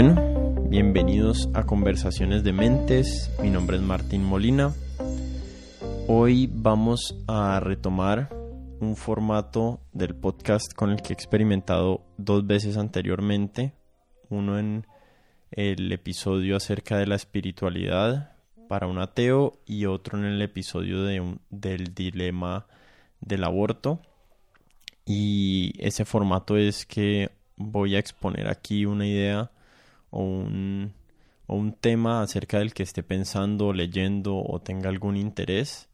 Bueno, bienvenidos a Conversaciones de Mentes. Mi nombre es Martín Molina. Hoy vamos a retomar un formato del podcast con el que he experimentado dos veces anteriormente. Uno en el episodio acerca de la espiritualidad para un ateo y otro en el episodio de del dilema del aborto. Y ese formato es que voy a exponer aquí una idea o un, o un tema acerca del que esté pensando, leyendo o tenga algún interés.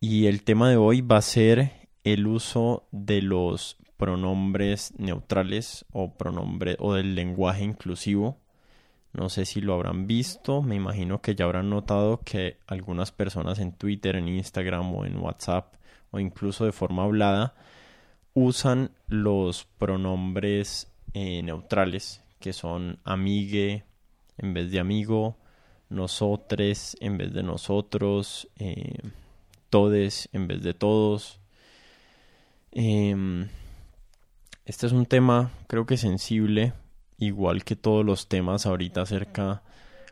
Y el tema de hoy va a ser el uso de los pronombres neutrales o pronombre o del lenguaje inclusivo. No sé si lo habrán visto, me imagino que ya habrán notado que algunas personas en Twitter, en Instagram o en WhatsApp o incluso de forma hablada usan los pronombres eh, neutrales que son amigue en vez de amigo, nosotres en vez de nosotros, eh, todes en vez de todos. Em, este es un tema creo que sensible, igual que todos los temas ahorita acerca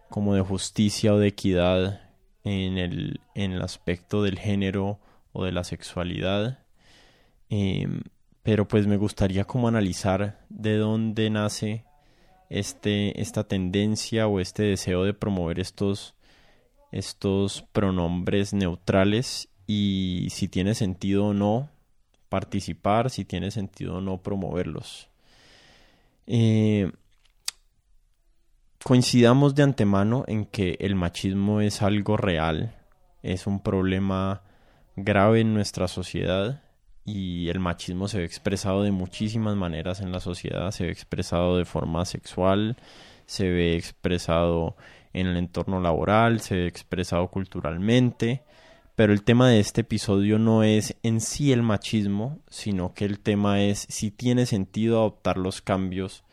como de justicia o de equidad en el, en el aspecto del género o de la sexualidad. Em, pero pues me gustaría como analizar de dónde nace este, esta tendencia o este deseo de promover estos, estos pronombres neutrales y si tiene sentido o no participar, si tiene sentido o no promoverlos. Eh, coincidamos de antemano en que el machismo es algo real, es un problema grave en nuestra sociedad y el machismo se ve expresado de muchísimas maneras en la sociedad, se ve expresado de forma sexual, se ve expresado en el entorno laboral, se ve expresado culturalmente, pero el tema de este episodio no es en sí el machismo, sino que el tema es si tiene sentido adoptar los cambios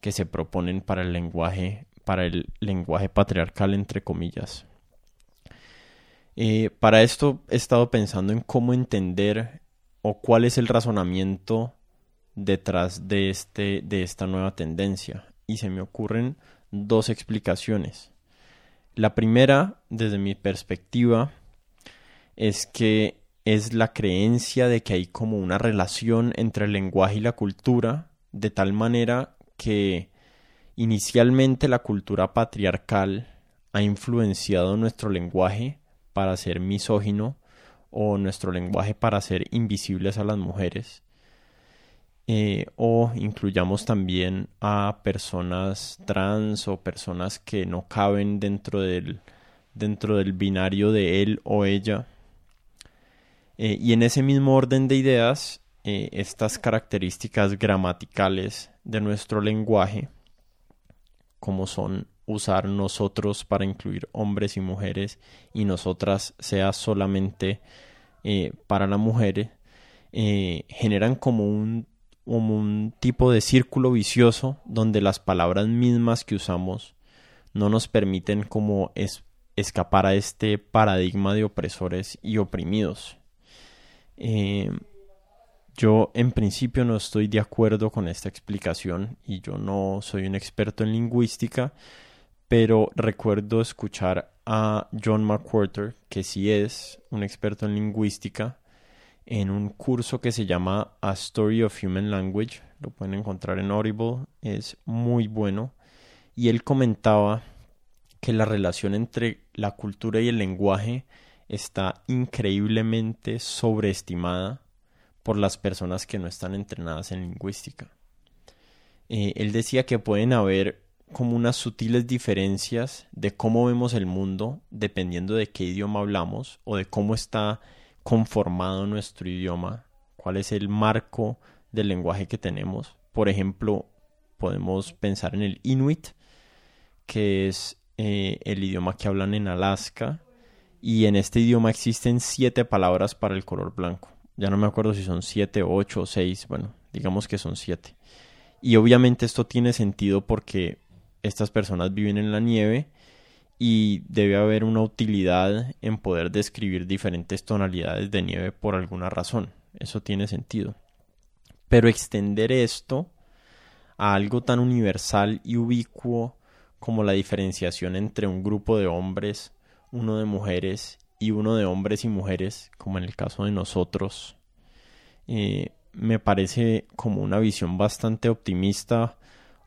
que se proponen para el lenguaje, para el lenguaje patriarcal entre comillas. Eh, para esto he estado pensando en cómo entender o cuál es el razonamiento detrás de, este, de esta nueva tendencia. Y se me ocurren dos explicaciones. La primera, desde mi perspectiva, es que es la creencia de que hay como una relación entre el lenguaje y la cultura, de tal manera que inicialmente la cultura patriarcal ha influenciado nuestro lenguaje para ser misógino o nuestro lenguaje para ser invisibles a las mujeres. Eh, o incluyamos también a personas trans o personas que no caben dentro del, dentro del binario de él o ella. Eh, y en ese mismo orden de ideas, eh, estas características gramaticales de nuestro lenguaje, como son usar nosotros para incluir hombres y mujeres y nosotras sea solamente eh, para la mujer, eh, generan como un, un tipo de círculo vicioso donde las palabras mismas que usamos no nos permiten como escapar a este paradigma de opresores y oprimidos. Eh, yo en principio no estoy de acuerdo con esta explicación y yo no soy un experto en lingüística, pero recuerdo escuchar a John McWhorter, que sí es un experto en lingüística, en un curso que se llama A Story of Human Language, lo pueden encontrar en Audible, es muy bueno, y él comentaba que la relación entre la cultura y el lenguaje está increíblemente sobreestimada por las personas que no están entrenadas en lingüística. Eh, él decía que pueden haber como unas sutiles diferencias de cómo vemos el mundo dependiendo de qué idioma hablamos o de cómo está conformado nuestro idioma, cuál es el marco del lenguaje que tenemos. Por ejemplo, podemos pensar en el Inuit, que es eh, el idioma que hablan en Alaska, y en este idioma existen siete palabras para el color blanco. Ya no me acuerdo si son siete, ocho o seis, bueno, digamos que son siete. Y obviamente esto tiene sentido porque estas personas viven en la nieve y debe haber una utilidad en poder describir diferentes tonalidades de nieve por alguna razón. Eso tiene sentido. Pero extender esto a algo tan universal y ubicuo como la diferenciación entre un grupo de hombres, uno de mujeres y uno de hombres y mujeres, como en el caso de nosotros, eh, me parece como una visión bastante optimista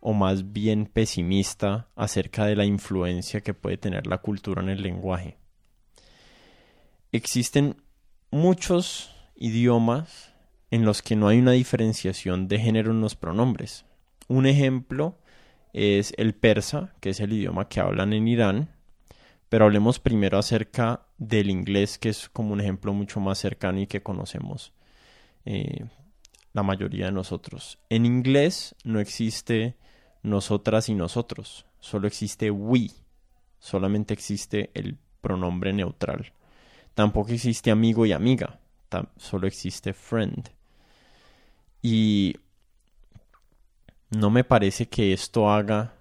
o más bien pesimista acerca de la influencia que puede tener la cultura en el lenguaje. Existen muchos idiomas en los que no hay una diferenciación de género en los pronombres. Un ejemplo es el persa, que es el idioma que hablan en Irán, pero hablemos primero acerca del inglés, que es como un ejemplo mucho más cercano y que conocemos eh, la mayoría de nosotros. En inglés no existe nosotras y nosotros, solo existe we, solamente existe el pronombre neutral. Tampoco existe amigo y amiga, solo existe friend. Y no me parece que esto haga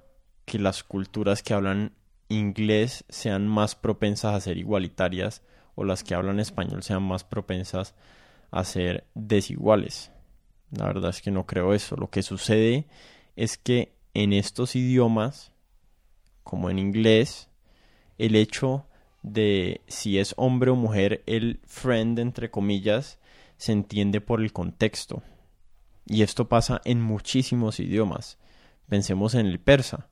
que las culturas que hablan inglés sean más propensas a ser igualitarias o las que hablan español sean más propensas a ser desiguales. La verdad es que no creo eso. Lo que sucede es que en estos idiomas, como en inglés, el hecho de si es hombre o mujer, el friend, entre comillas, se entiende por el contexto. Y esto pasa en muchísimos idiomas. Pensemos en el persa.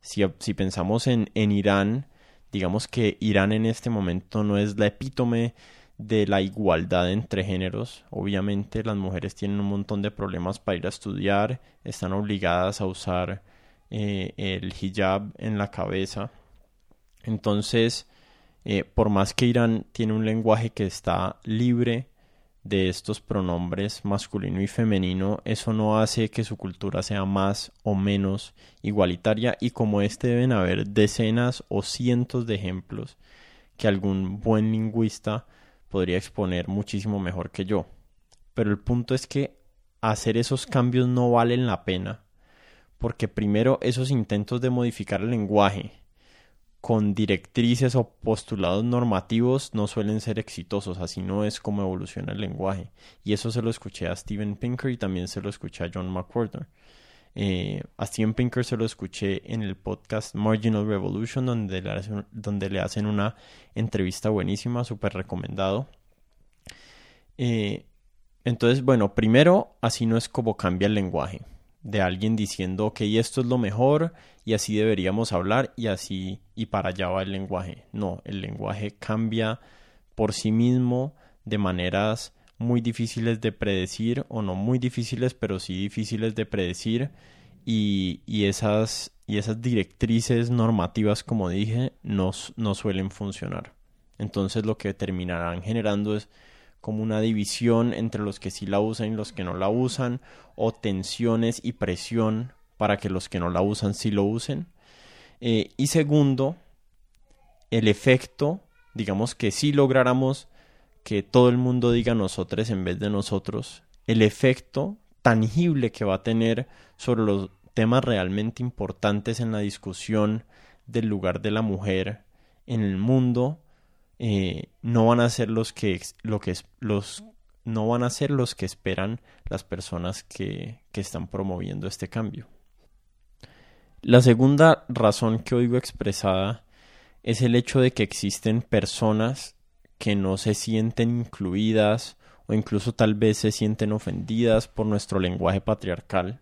Si, si pensamos en, en Irán, digamos que Irán en este momento no es la epítome de la igualdad entre géneros. Obviamente las mujeres tienen un montón de problemas para ir a estudiar, están obligadas a usar eh, el hijab en la cabeza. Entonces, eh, por más que Irán tiene un lenguaje que está libre de estos pronombres masculino y femenino, eso no hace que su cultura sea más o menos igualitaria y como este deben haber decenas o cientos de ejemplos que algún buen lingüista podría exponer muchísimo mejor que yo. Pero el punto es que hacer esos cambios no valen la pena, porque primero esos intentos de modificar el lenguaje con directrices o postulados normativos no suelen ser exitosos, así no es como evoluciona el lenguaje. Y eso se lo escuché a Steven Pinker y también se lo escuché a John McWhorter. Eh, a Steven Pinker se lo escuché en el podcast Marginal Revolution, donde le hacen, donde le hacen una entrevista buenísima, súper recomendado. Eh, entonces, bueno, primero, así no es como cambia el lenguaje. De alguien diciendo, ok, esto es lo mejor y así deberíamos hablar y así y para allá va el lenguaje. No, el lenguaje cambia por sí mismo de maneras muy difíciles de predecir, o no muy difíciles, pero sí difíciles de predecir, y, y esas, y esas directrices normativas, como dije, no, no suelen funcionar. Entonces lo que terminarán generando es como una división entre los que sí la usan y los que no la usan, o tensiones y presión para que los que no la usan sí lo usen. Eh, y segundo, el efecto, digamos que si lográramos que todo el mundo diga nosotros en vez de nosotros, el efecto tangible que va a tener sobre los temas realmente importantes en la discusión del lugar de la mujer en el mundo eh, no van a ser los que lo que los no van a ser los que esperan las personas que, que están promoviendo este cambio. La segunda razón que oigo expresada es el hecho de que existen personas que no se sienten incluidas o incluso tal vez se sienten ofendidas por nuestro lenguaje patriarcal.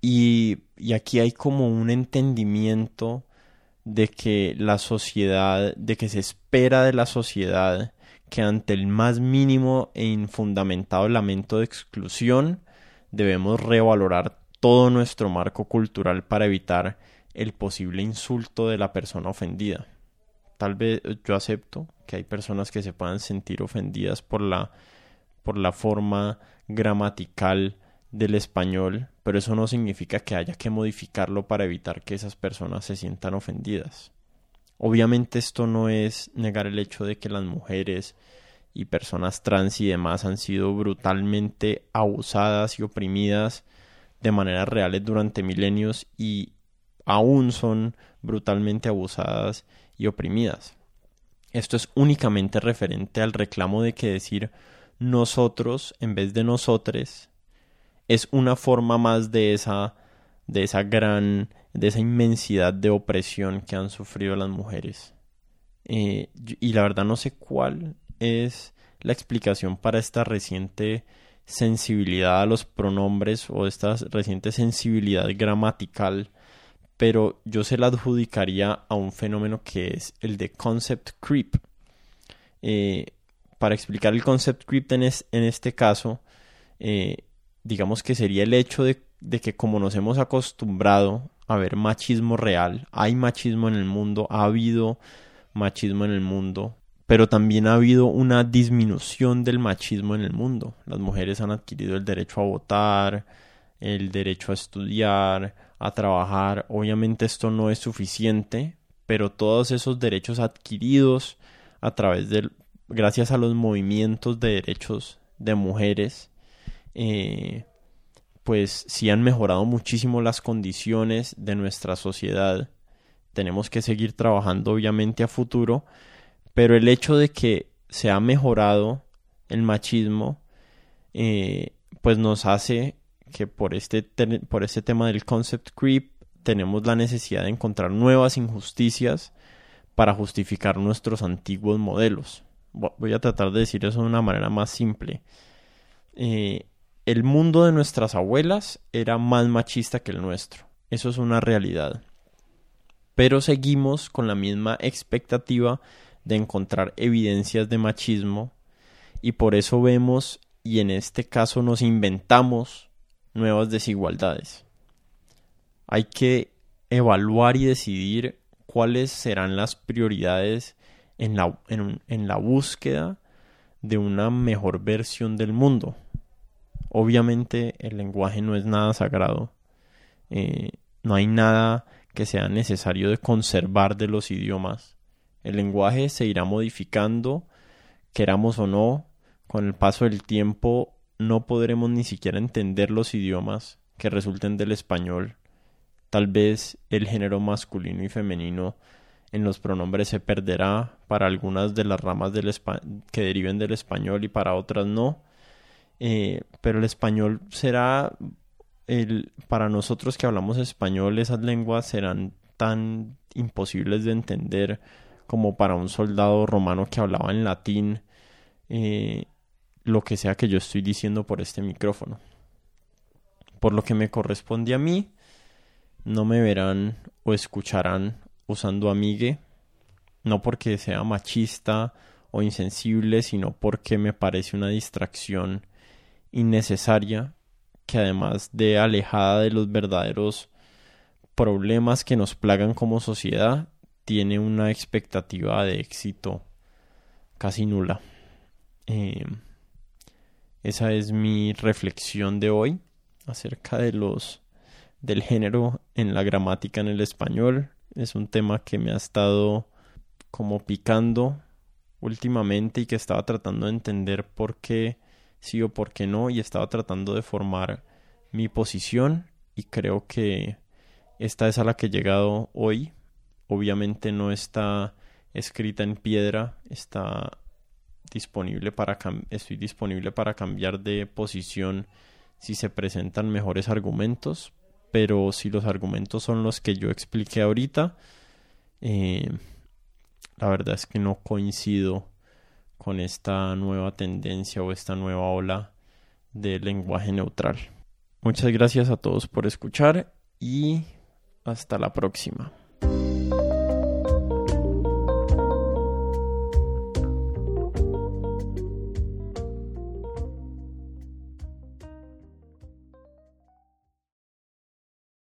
Y, y aquí hay como un entendimiento de que la sociedad, de que se espera de la sociedad que ante el más mínimo e infundamentado lamento de exclusión debemos revalorar todo nuestro marco cultural para evitar el posible insulto de la persona ofendida. Tal vez yo acepto que hay personas que se puedan sentir ofendidas por la por la forma gramatical del español, pero eso no significa que haya que modificarlo para evitar que esas personas se sientan ofendidas. Obviamente esto no es negar el hecho de que las mujeres y personas trans y demás han sido brutalmente abusadas y oprimidas de maneras reales durante milenios y aún son brutalmente abusadas y oprimidas. Esto es únicamente referente al reclamo de que decir nosotros en vez de nosotres es una forma más de esa de esa gran, de esa inmensidad de opresión que han sufrido las mujeres. Eh, y la verdad no sé cuál es la explicación para esta reciente sensibilidad a los pronombres o esta reciente sensibilidad gramatical, pero yo se la adjudicaría a un fenómeno que es el de concept creep. Eh, para explicar el concept creep en, en este caso, eh, digamos que sería el hecho de, de, que como nos hemos acostumbrado a ver machismo real, hay machismo en el mundo, ha habido machismo en el mundo, pero también ha habido una disminución del machismo en el mundo. Las mujeres han adquirido el derecho a votar, el derecho a estudiar, a trabajar. Obviamente esto no es suficiente, pero todos esos derechos adquiridos a través del gracias a los movimientos de derechos de mujeres eh, pues sí han mejorado muchísimo las condiciones de nuestra sociedad tenemos que seguir trabajando obviamente a futuro, pero el hecho de que se ha mejorado el machismo, eh, pues nos hace que por este, por este tema del concept creep tenemos la necesidad de encontrar nuevas injusticias para justificar nuestros antiguos modelos. Voy a tratar de decir eso de una manera más simple. Eh, el mundo de nuestras abuelas era más machista que el nuestro. Eso es una realidad pero seguimos con la misma expectativa de encontrar evidencias de machismo y por eso vemos y en este caso nos inventamos nuevas desigualdades. Hay que evaluar y decidir cuáles serán las prioridades en la, en, la búsqueda de una mejor versión del mundo. Obviamente el lenguaje no es nada sagrado. Eh, no hay nada que sea necesario de conservar de los idiomas. El lenguaje se irá modificando, queramos o no, con el paso del tiempo no podremos ni siquiera entender los idiomas que resulten del español. Tal vez el género masculino y femenino en los pronombres se perderá para algunas de las ramas del que deriven del español y para otras no. Eh, pero el español será el, para nosotros que hablamos español, esas lenguas serán tan imposibles de entender como para un soldado romano que hablaba en latín, eh, lo que sea que yo estoy diciendo por este micrófono. Por lo que me corresponde a mí, no me verán o escucharán usando amigue, no porque sea machista o insensible, sino porque me parece una distracción innecesaria que además de alejada de los verdaderos problemas que nos plagan como sociedad, tiene una expectativa de éxito casi nula. Eh, esa es mi reflexión de hoy acerca de los del género en la gramática en el español. Es un tema que me ha estado como picando últimamente y que estaba tratando de entender por qué sí o por qué no y estaba tratando de formar mi posición y creo que esta es a la que he llegado hoy. Obviamente no está escrita en piedra, está disponible para estoy disponible para cambiar de posición si se presentan mejores argumentos, pero si los argumentos son los que yo expliqué ahorita, eh, la verdad es que no coincido con esta nueva tendencia o esta nueva ola de lenguaje neutral. Muchas gracias a todos por escuchar y hasta la próxima.